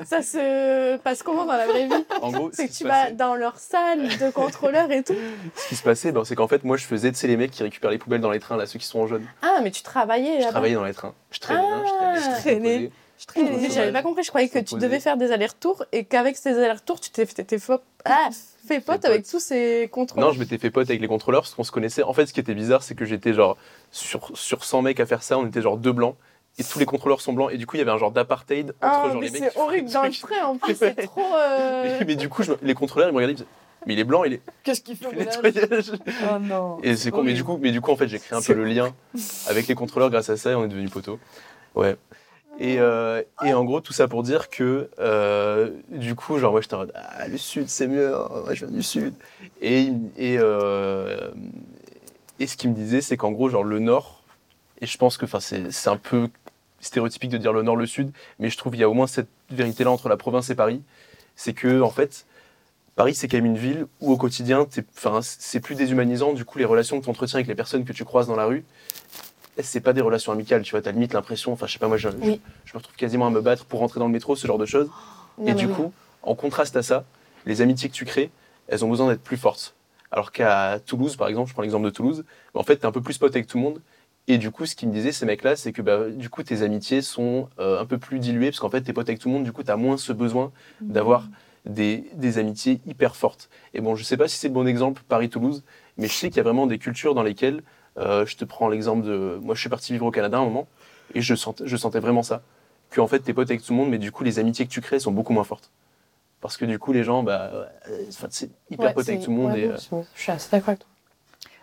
ça se passe comment dans la vraie vie? En gros, ce C'est que tu vas passait- dans leur salle de contrôleurs et tout? ce qui se passait, ben, c'est qu'en fait, moi, je faisais, tu sais, les mecs qui récupèrent les poubelles dans les trains, là, ceux qui sont en jaune. Ah, mais tu travaillais Je là-bas? travaillais dans les trains. Je traînais, hein, je traînais, Ah, je traînais. Je traînais. J'avais pas compris. Je croyais que tu devais faire des allers-retours et qu'avec ces allers-retours, tu t'es fait, ah, fait pote pote. avec tous ces contrôleurs. Non, je m'étais fait pote avec les contrôleurs parce qu'on se connaissait. En fait, ce qui était bizarre, c'est que j'étais genre sur, sur 100 mecs à faire ça, on était genre deux blancs et tous les contrôleurs sont blancs. Et du coup, il y avait un genre d'apartheid entre Ah, genre mais les mecs. c'est horrible dans le en (laughs) plus. C'est trop. euh, mais, mais du coup, je les contrôleurs, ils me regardaient, ils me disaient mais il est blanc, il est Qu'est-ce qu'il fait au nettoyage. Oh non. Et c'est con, mais du coup, mais du coup, en fait, j'ai créé un peu le lien avec les contrôleurs grâce à ça et on est devenu poteau. Ouais. Et, euh, et en gros, tout ça pour dire que euh, du coup, genre, moi, j'étais en mode, ah, le sud, c'est mieux, hein, moi, je viens du sud. Et, et, euh, et ce qu'il me disait, c'est qu'en gros, genre, le nord, et je pense que c'est un peu stéréotypique de dire le nord, le sud, mais je trouve qu'il y a au moins cette vérité-là entre la province et Paris. C'est que, en fait, Paris, c'est quand même une ville où au quotidien, c'est plus déshumanisant. Du coup, les relations que tu entretiens avec les personnes que tu croises dans la rue, c'est pas des relations amicales. Tu vois, t'as limite l'impression, enfin, je sais pas, moi, je, je- Oui. je me retrouve quasiment à me battre pour rentrer dans le métro, ce genre de choses. Non, et du oui. coup, en contraste à ça, les amitiés que tu crées, elles ont besoin d'être plus fortes. Alors qu'à Toulouse, par exemple, je prends l'exemple de Toulouse, en fait, t'es un peu plus pote avec tout le monde. Et du coup, ce qu'ils me disaient, ces mecs-là, c'est que bah, du coup, tes amitiés sont euh, un peu plus diluées, parce qu'en fait, t'es pote avec tout le monde, du coup, t'as moins ce besoin d'avoir des, des amitiés hyper fortes. Et bon, je sais pas si c'est le bon exemple, Paris-Toulouse, mais je sais qu'il y a vraiment des cultures dans lesquelles, euh, je te prends l'exemple de... Moi, je suis parti vivre au Canada à un moment, et je sentais, je sentais vraiment ça. Que en fait, t'es pote avec tout le monde, mais du coup, les amitiés que tu crées sont beaucoup moins fortes. Parce que du coup, les gens, bah, euh, enfin, c'est hyper Ouais, pote avec tout le monde. ouais, et, euh, je- Je suis assez d'accord avec toi.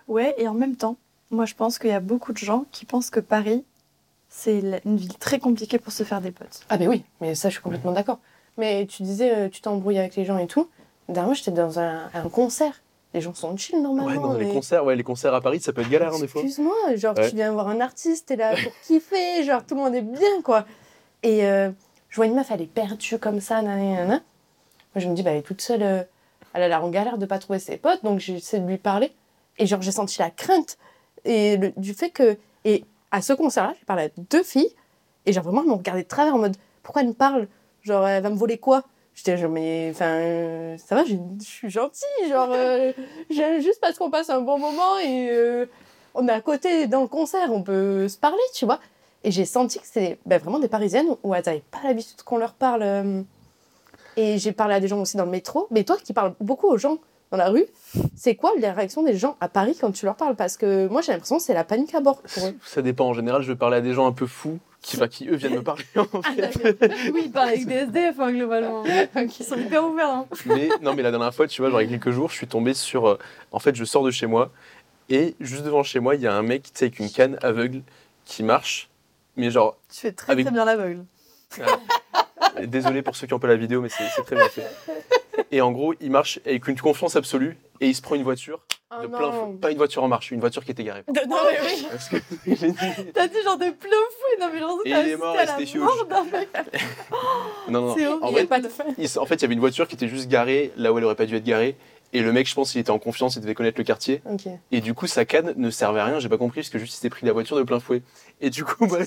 Ouais, et en même temps, moi je pense qu'il y a beaucoup de gens qui pensent que Paris, c'est une ville très compliquée pour se faire des potes. Ah ben oui, mais ça je suis complètement d'accord. Mais tu disais, tu t'embrouilles avec les gens et tout. Dernièrement, j'étais dans un, un concert. Les gens sont chill normalement. ouais, dans les concerts, ouais, les concerts à Paris, ça peut être galère hein, des fois. Excuse-moi, genre Ouais. tu viens voir un artiste, t'es là pour kiffer, genre tout le monde est bien quoi. Et euh, je vois une meuf, elle est perdue comme ça, nanana. Moi je me dis, bah elle est toute seule, euh, elle a l'air en galère de pas trouver ses potes, donc j'essaie de lui parler. Et genre j'ai senti la crainte et le- du fait que. Et à ce concert-là, j'ai parlé à deux filles, et genre vraiment elles m'ont regardé de travers en mode, pourquoi elle me parle Genre elle va me voler quoi? J'étais genre, mais enfin, euh, ça va, je suis gentille, genre, euh, (laughs) j'aime juste parce qu'on passe un bon moment et euh, on est à côté dans le concert, on peut se parler, tu vois. Et j'ai senti que c'était ben, vraiment des Parisiennes où elles n'avaient pas l'habitude qu'on leur parle. euh. Et j'ai parlé à des gens aussi dans le métro. Mais toi qui parles beaucoup aux gens dans la rue, c'est quoi la réaction des gens à Paris quand tu leur parles? Parce que moi j'ai l'impression que c'est la panique à bord pour eux. Ça dépend. En général, je vais parler à des gens un peu fous qui, qui eux viennent me parler. En Ah, fait. Oui, il parle avec des SDF hein, globalement. (laughs) Ils sont hyper ouverts. hein. mais non, mais la dernière fois, tu vois, genre il y a quelques jours, je suis tombé sur. euh, en fait, je sors de chez moi et juste devant chez moi, il y a un mec, tu sais, avec une canne aveugle qui marche. Mais genre, Tu fais très Avec- très bien l'aveugle. désolé pour ceux qui n'ont pas la vidéo, mais c'est très bien fait. Et en gros, il marche avec une confiance absolue et il se prend une voiture Ah de plein fou- Pas une voiture en marche, une voiture qui était garée. De- non, mais oui. Que (laughs) dit- T'as dit genre de plein non mais t'as il est mort, et la c'était mort huge. (laughs) non, non, C'est non. horrible. En vrai, pas de en fait, il y avait une voiture qui était juste garée là où elle aurait pas dû être garée. Et le mec, je pense, il était en confiance, il devait connaître le quartier. Ok. Et du coup, sa canne ne servait à rien, j'ai pas compris, parce que juste il s'est pris la voiture de plein fouet. Et du coup, (laughs) moi,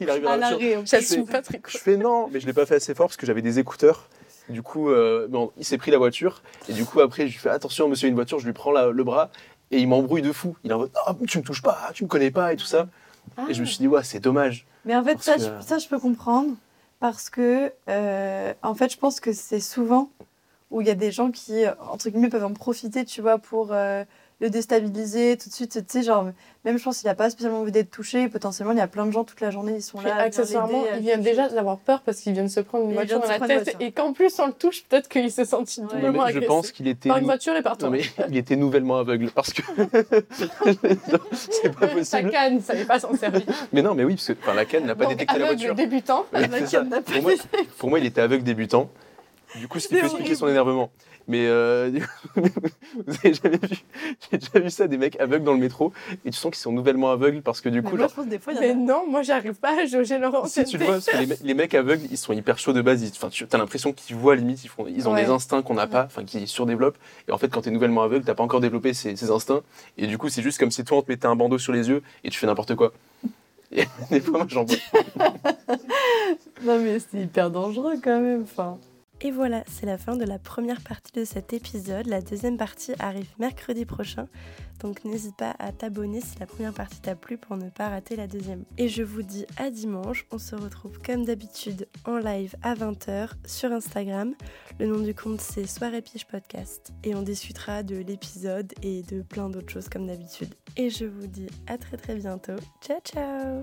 il arrive à À la voiture. Je pas très Je cool. fais non, mais je l'ai pas fait assez fort parce que j'avais des écouteurs. Du coup, euh, bon, il s'est pris la voiture. Et du coup, après, je lui fais attention, monsieur, une voiture, je lui prends la- le bras. Et il m'embrouille de fou. Il est en mode, Ah, tu me touches pas, tu me connais pas, et tout ça. Et je me suis dit, ouais, c'est dommage. Mais en fait, ça, que- je, ça, je peux comprendre parce que, euh, en fait, je pense que c'est souvent où il y a des gens qui, euh, entre guillemets, peuvent en profiter, tu vois, pour euh, le déstabiliser tout de suite. Tu sais, genre, même je pense qu'il n'a pas spécialement envie d'être touché. Potentiellement, il y a plein de gens toute la journée, ils sont Puis là. accessoirement, l'aider, à il vient le déjà d'avoir peur parce qu'il vient de se prendre une voiture dans la tête voiture. et qu'en plus on le touche, peut-être qu'il s'est senti Ouais. doublement je pense qu'il était. Par une voiture et par toi. Non, mais il était nouvellement aveugle parce que. (laughs) c'est pas Sa possible. canne, ça savait pas s'en servir. Mais non, mais oui, parce que enfin, la canne n'a pas Donc, détecté la aveugle voiture. débutant. Ouais, La canne n'a pas Pour moi, pour moi, il était aveugle débutant. Du coup, ce qui peut expliquer son énervement. Mais euh, du (laughs) coup, vous avez jamais vu J'ai déjà vu ça, des mecs aveugles dans le métro, et tu sens qu'ils sont nouvellement aveugles parce que du Mais coup, moi, genre, je pense des fois, y Mais a. non, moi j'arrive pas à jauger leur si tu le vois, parce que les, me- les mecs aveugles, ils sont hyper chauds de base. Enfin, tu as l'impression qu'ils voient limite, ils, font, ils ont Ouais. des instincts qu'on n'a pas, enfin, qui surdéveloppent. Et en fait, quand tu es nouvellement aveugle, t'as pas encore développé ces, ces instincts. Et du coup, c'est juste comme si toi, on te mettait un bandeau sur les yeux et tu fais n'importe quoi. (laughs) Et des fois, moi, j'en. (laughs) Non, mais c'est hyper dangereux quand même. Enfin. Et voilà, c'est la fin de la première partie de cet épisode. La deuxième partie arrive mercredi prochain. Donc n'hésite pas à t'abonner si la première partie t'a plu pour ne pas rater la deuxième. Et je vous dis à dimanche. On se retrouve comme d'habitude en live à 20h sur Instagram. Le nom du compte c'est Soirée Piche Podcast. Et on discutera de l'épisode et de plein d'autres choses comme d'habitude. Et je vous dis à très très bientôt. Ciao ciao